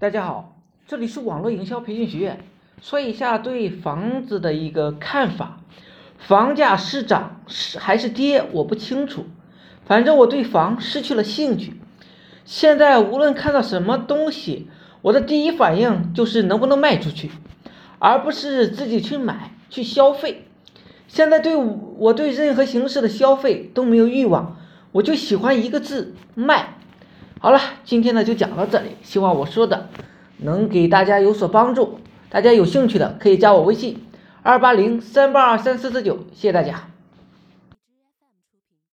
大家好，这里是网络营销培训学院。说一下对房子的一个看法，房价是涨是还是跌，我不清楚。反正我对房失去了兴趣。现在无论看到什么东西，我的第一反应就是能不能卖出去，而不是自己去买去消费。现在对我对任何形式的消费都没有欲望，我就喜欢一个字卖。好了，今天呢就讲到这里，希望我说的能给大家有所帮助。大家有兴趣的可以加我微信二八零三八二三四四九，谢谢大家。